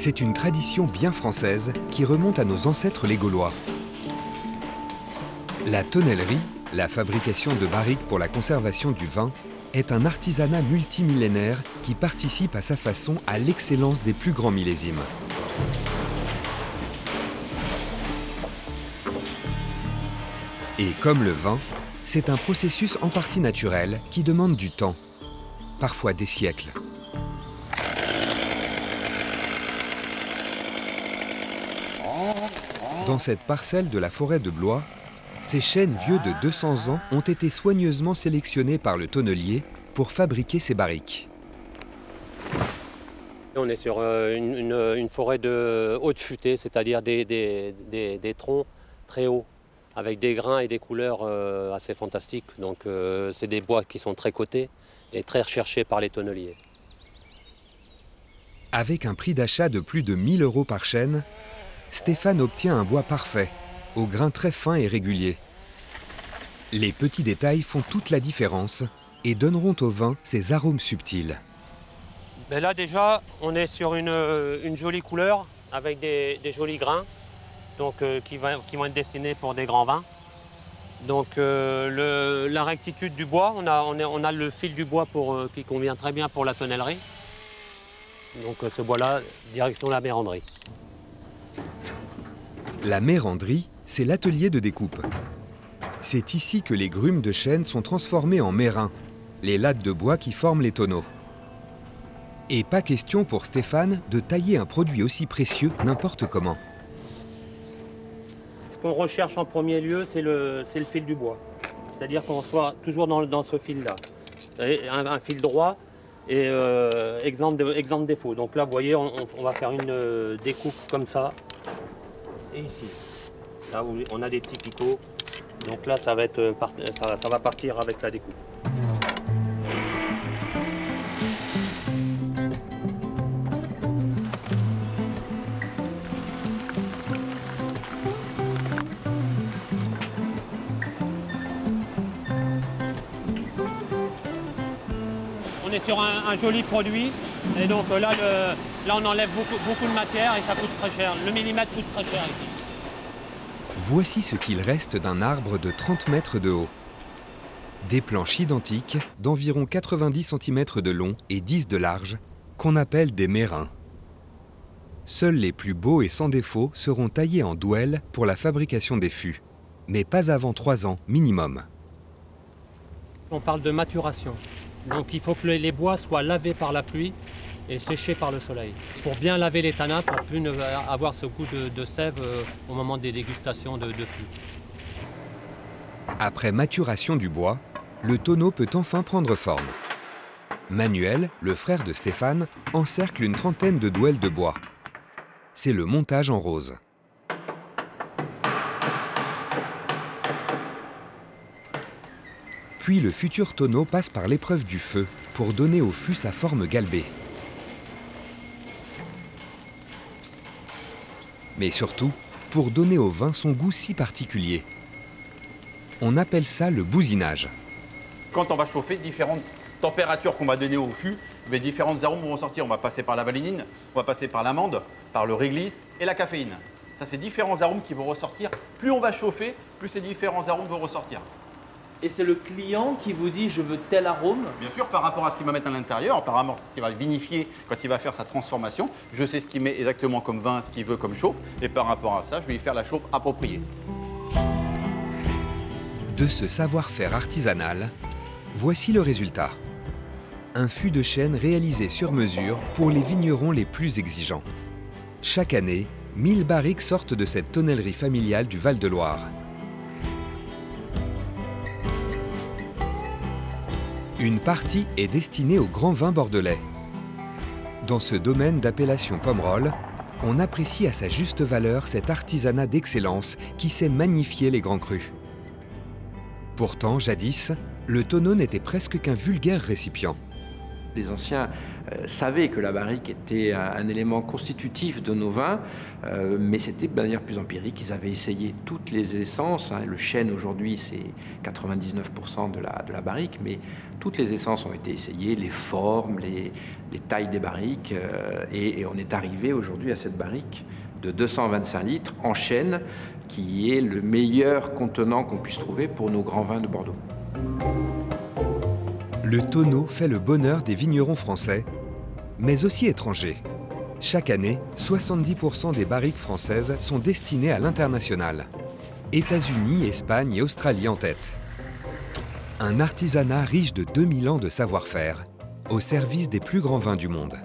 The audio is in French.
C'est une tradition bien française qui remonte à nos ancêtres les Gaulois. La tonnellerie, la fabrication de barriques pour la conservation du vin, est un artisanat multimillénaire qui participe à sa façon à l'excellence des plus grands millésimes. Et comme le vin, c'est un processus en partie naturel qui demande du temps, parfois des siècles. Dans cette parcelle de la forêt de Blois, ces chênes vieux de 200 ans ont été soigneusement sélectionnés par le tonnelier pour fabriquer ces barriques. On est sur euh, une, forêt de haute futée, c'est-à-dire des, troncs très hauts, avec des grains et des couleurs euh, assez fantastiques. Donc euh, c'est des bois qui sont très cotés et très recherchés par les tonneliers. Avec un prix d'achat de plus de 1000 euros par chêne, Stéphane obtient un bois parfait, au grain très fin et régulier. Les petits détails font toute la différence et donneront au vin ses arômes subtils. Ben là déjà, on est sur une, jolie couleur avec des, jolis grains donc, euh, qui, vont être destinés pour des grands vins. Donc euh, la rectitude du bois, on a, le fil du bois euh, qui convient très bien pour la tonnellerie. Donc ce bois-là, direction la méranderie. La méranderie, c'est l'atelier de découpe. C'est ici que les grumes de chêne sont transformées en mérins, les lattes de bois qui forment les tonneaux. Et pas question pour Stéphane de tailler un produit aussi précieux n'importe comment. Ce qu'on recherche en premier lieu, c'est le, fil du bois. C'est-à-dire qu'on soit toujours dans, ce fil-là. Un, fil droit et euh, exemple, exemple défaut. Donc là, vous voyez, on, va faire une euh, découpe comme ça. Ici. Là, on a des petits picots. Donc là, ça va, être, euh, ça va partir avec la découpe. On est sur un, joli produit et donc là, là on enlève beaucoup, beaucoup de matière et ça coûte très cher. Le millimètre coûte très cher ici. Voici ce qu'il reste d'un arbre de 30 mètres de haut. Des planches identiques d'environ 90 cm de long et 10 de large, qu'on appelle des mérins. Seuls les plus beaux et sans défaut seront taillés en douelle pour la fabrication des fûts, mais pas avant 3 ans minimum. On parle de maturation. Donc il faut que les bois soient lavés par la pluie et séché par le soleil. Pour bien laver les tanins, pour plus avoir ce goût de, sève euh, au moment des dégustations de, de fûts. Après maturation du bois, le tonneau peut enfin prendre forme. Manuel, le frère de Stéphane, encercle une trentaine de douelles de bois. C'est le montage en rose. Puis le futur tonneau passe par l'épreuve du feu pour donner au fût sa forme galbée. Mais surtout pour donner au vin son goût si particulier. On appelle ça le bousinage. Quand on va chauffer différentes températures qu'on va donner au fût, mais différentes arômes vont sortir. On va passer par la vanilline, on va passer par l'amande, par le réglisse et la caféine. Ça, c'est différents arômes qui vont ressortir. Plus on va chauffer, plus ces différents arômes vont ressortir. Et c'est le client qui vous dit je veux tel arôme Bien sûr, par rapport à ce qu'il va mettre à l'intérieur, par rapport à ce qu'il va vinifier quand il va faire sa transformation, je sais ce qu'il met exactement comme vin, ce qu'il veut comme chauffe, et par rapport à ça, je vais lui faire la chauffe appropriée. De ce savoir-faire artisanal, voici le résultat. Un fût de chêne réalisé sur mesure pour les vignerons les plus exigeants. Chaque année, 1000 barriques sortent de cette tonnellerie familiale du Val-de-Loire. Une partie est destinée au grand vin bordelais. Dans ce domaine d'appellation Pomerol, on apprécie à sa juste valeur cet artisanat d'excellence qui sait magnifier les grands crus. Pourtant, jadis, le tonneau n'était presque qu'un vulgaire récipient. Les anciens euh, savaient que la barrique était un, élément constitutif de nos vins, euh, mais c'était de manière plus empirique. Ils avaient essayé toutes les essences. Hein. Le chêne aujourd'hui, c'est 99% de la, barrique, mais toutes les essences ont été essayées, les formes, les, tailles des barriques, euh, et, et, on est arrivé aujourd'hui à cette barrique de 225 litres en chêne, qui est le meilleur contenant qu'on puisse trouver pour nos grands vins de Bordeaux. Le tonneau fait le bonheur des vignerons français, mais aussi étrangers. Chaque année, 70% des barriques françaises sont destinées à l'international. États-Unis, Espagne et Australie en tête. Un artisanat riche de 2000 ans de savoir-faire, au service des plus grands vins du monde.